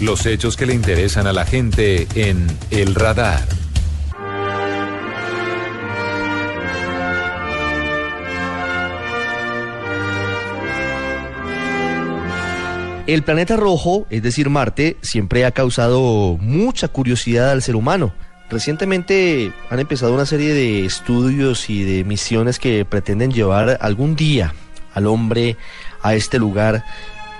Los hechos que le interesan a la gente en El Radar. El planeta rojo, es decir, Marte, siempre ha causado mucha curiosidad al ser humano. Recientemente han empezado una serie de estudios y de misiones que pretenden llevar algún día al hombre a este lugar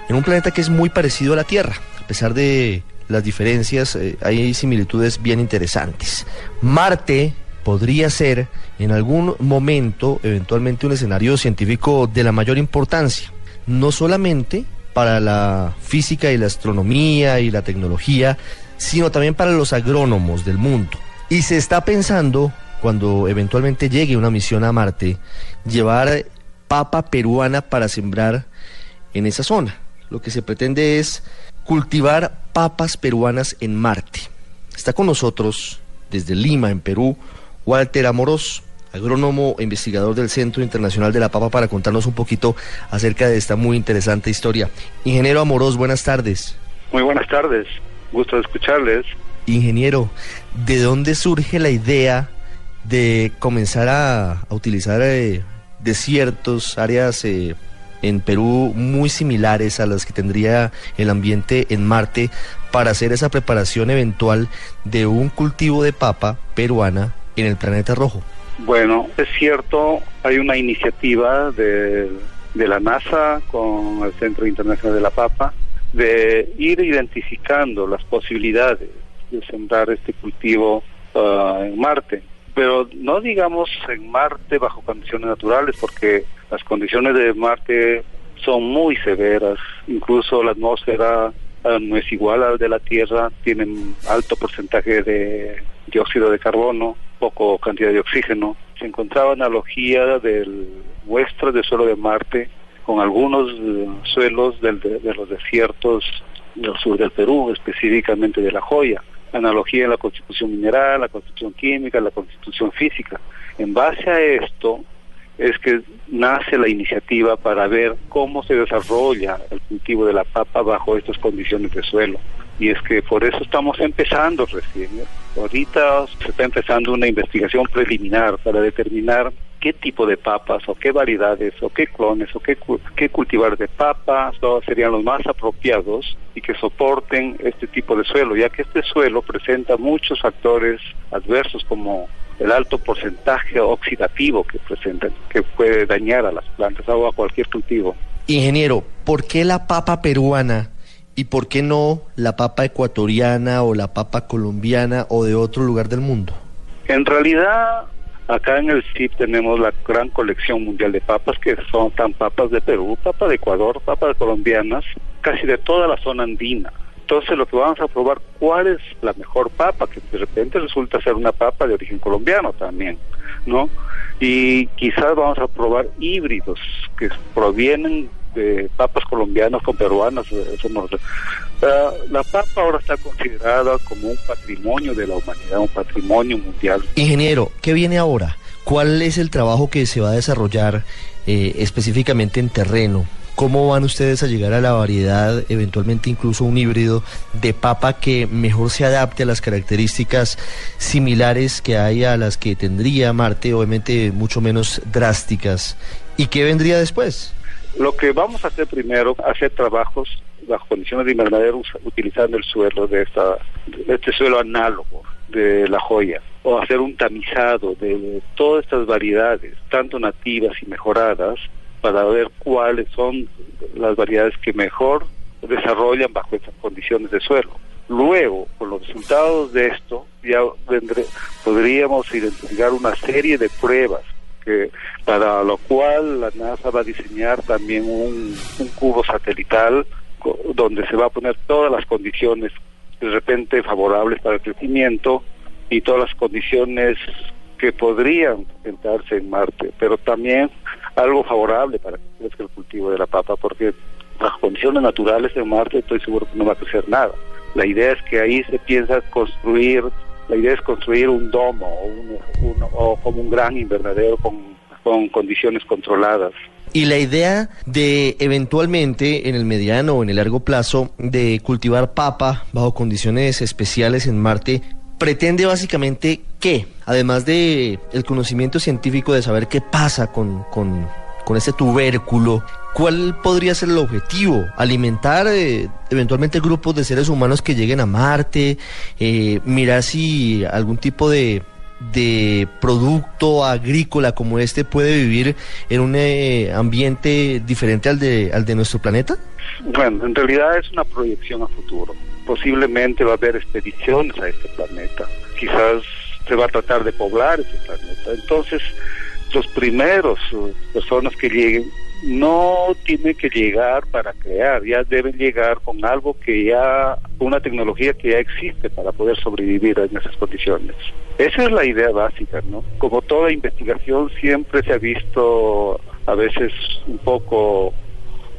en un planeta que es muy parecido a la Tierra. A pesar de las diferencias, eh, hay similitudes bien interesantes. Marte podría ser en algún momento eventualmente un escenario científico de la mayor importancia, no solamente para la física y la astronomía y la tecnología, sino también para los agrónomos del mundo. Y se está pensando, cuando eventualmente llegue una misión a Marte, llevar papa peruana para sembrar en esa zona. Lo que se pretende es cultivar papas peruanas en Marte. Está con nosotros desde Lima, en Perú, Walter Amorós, agrónomo e investigador del Centro Internacional de la Papa, para contarnos un poquito acerca de esta muy interesante historia. Ingeniero Amorós, buenas tardes. Muy buenas tardes, gusto de escucharles. Ingeniero, ¿de dónde surge la idea de comenzar a, utilizar eh, desiertos, áreas eh, en Perú muy similares a las que tendría el ambiente en Marte para hacer esa preparación eventual de un cultivo de papa peruana en el planeta rojo? Bueno, es cierto, hay una iniciativa de, la NASA con el Centro Internacional de la Papa de ir identificando las posibilidades de sembrar este cultivo ah, en Marte. Pero no digamos en Marte bajo condiciones naturales, porque las condiciones de Marte son muy severas. Incluso la atmósfera ah, no es igual a la de la Tierra, tienen alto porcentaje de dióxido de carbono poco cantidad de oxígeno. Se encontraba analogía del muestras de suelo de Marte con algunos eh, suelos de, los desiertos del sur del Perú, específicamente de La Joya. Analogía en la constitución mineral, la constitución química, la constitución física. En base a esto es que nace la iniciativa para ver cómo se desarrolla el cultivo de la papa bajo estas condiciones de suelo y es que por eso estamos empezando recién. ¿eh? Ahorita se está empezando una investigación preliminar para determinar qué tipo de papas o qué variedades o qué clones o qué, qué cultivar de papas serían los más apropiados y que soporten este tipo de suelo, ya que este suelo presenta muchos factores adversos como el alto porcentaje oxidativo que presenta, que puede dañar a las plantas o a cualquier cultivo. Ingeniero, ¿por qué la papa peruana ¿Y por qué no la papa ecuatoriana o la papa colombiana o de otro lugar del mundo? En realidad, acá en el CIP tenemos la gran colección mundial de papas, que son tan papas de Perú, papas de Ecuador, papas colombianas, casi de toda la zona andina. Entonces lo que vamos a probar, ¿cuál es la mejor papa? Que de repente resulta ser una papa de origen colombiano también, ¿no? Y quizás vamos a probar híbridos que provienen de papas colombianas con peruanas. Eh, la, papa ahora está considerada como un patrimonio de la humanidad, un patrimonio mundial. Ingeniero, ¿qué viene ahora? ¿Cuál es el trabajo que se va a desarrollar eh, específicamente en terreno? ¿Cómo van ustedes a llegar a la variedad, eventualmente incluso un híbrido de papa que mejor se adapte a las características similares que hay a las que tendría Marte, obviamente mucho menos drásticas? ¿Y qué vendría después? Lo que vamos a hacer primero, hacer trabajos bajo condiciones de invernadero utilizando el suelo de, esta, este suelo análogo de la joya o hacer un tamizado de todas estas variedades, tanto nativas y mejoradas, para ver cuáles son las variedades que mejor desarrollan bajo estas condiciones de suelo. Luego, con los resultados de esto, ya podríamos identificar una serie de pruebas que para lo cual la NASA va a diseñar también un, cubo satelital donde se va a poner todas las condiciones de repente favorables para el crecimiento y todas las condiciones que podrían presentarse en Marte, pero también algo favorable para que crezca el cultivo de la papa, porque las condiciones naturales en Marte estoy seguro que no va a crecer nada. La idea es que ahí se piensa construir la idea es construir un domo o, como un gran invernadero con, con condiciones controladas. y la idea de eventualmente en el mediano o en el largo plazo de cultivar papa bajo condiciones especiales en Marte pretende básicamente qué, además de el conocimiento científico de saber qué pasa con, con, con este tubérculo, ¿cuál podría ser el objetivo? ¿Alimentar eh, eventualmente grupos de seres humanos que lleguen a Marte? Eh, ¿Mirar si algún tipo de, de producto agrícola como este puede vivir en un eh, ambiente diferente al de, al de nuestro planeta? Bueno, en realidad es una proyección a futuro. Posiblemente va a haber expediciones a este planeta. Quizás se va a tratar de poblar este planeta. Entonces, los primeros personas que lleguen no tienen que llegar para crear, ya deben llegar con algo que ya, una tecnología que ya existe para poder sobrevivir en esas condiciones. Esa es la idea básica, ¿no? Como toda investigación siempre se ha visto a veces un poco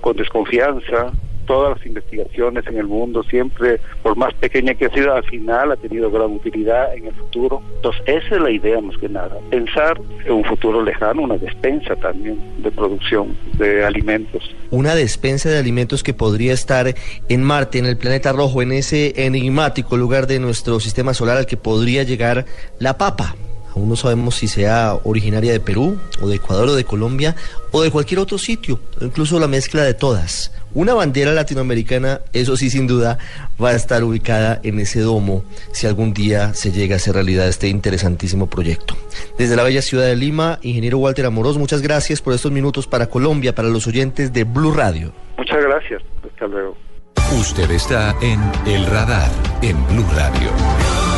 con desconfianza, todas las investigaciones en el mundo, siempre, por más pequeña que sea, al final ha tenido gran utilidad en el futuro. Entonces, esa es la idea más que nada, pensar en un futuro lejano, una despensa también de producción de alimentos. Una despensa de alimentos que podría estar en Marte, en el planeta rojo, en ese enigmático lugar de nuestro sistema solar al que podría llegar la papa. Aún no sabemos si sea originaria de Perú, o de Ecuador, o de Colombia, o de cualquier otro sitio, incluso la mezcla de todas. Una bandera latinoamericana, eso sí, sin duda, va a estar ubicada en ese domo si algún día se llega a hacer realidad este interesantísimo proyecto. Desde la bella ciudad de Lima, ingeniero Walter Amorós, muchas gracias por estos minutos para Colombia, para los oyentes de Blue Radio. Muchas gracias. Hasta luego. Usted está en El Radar, en Blue Radio.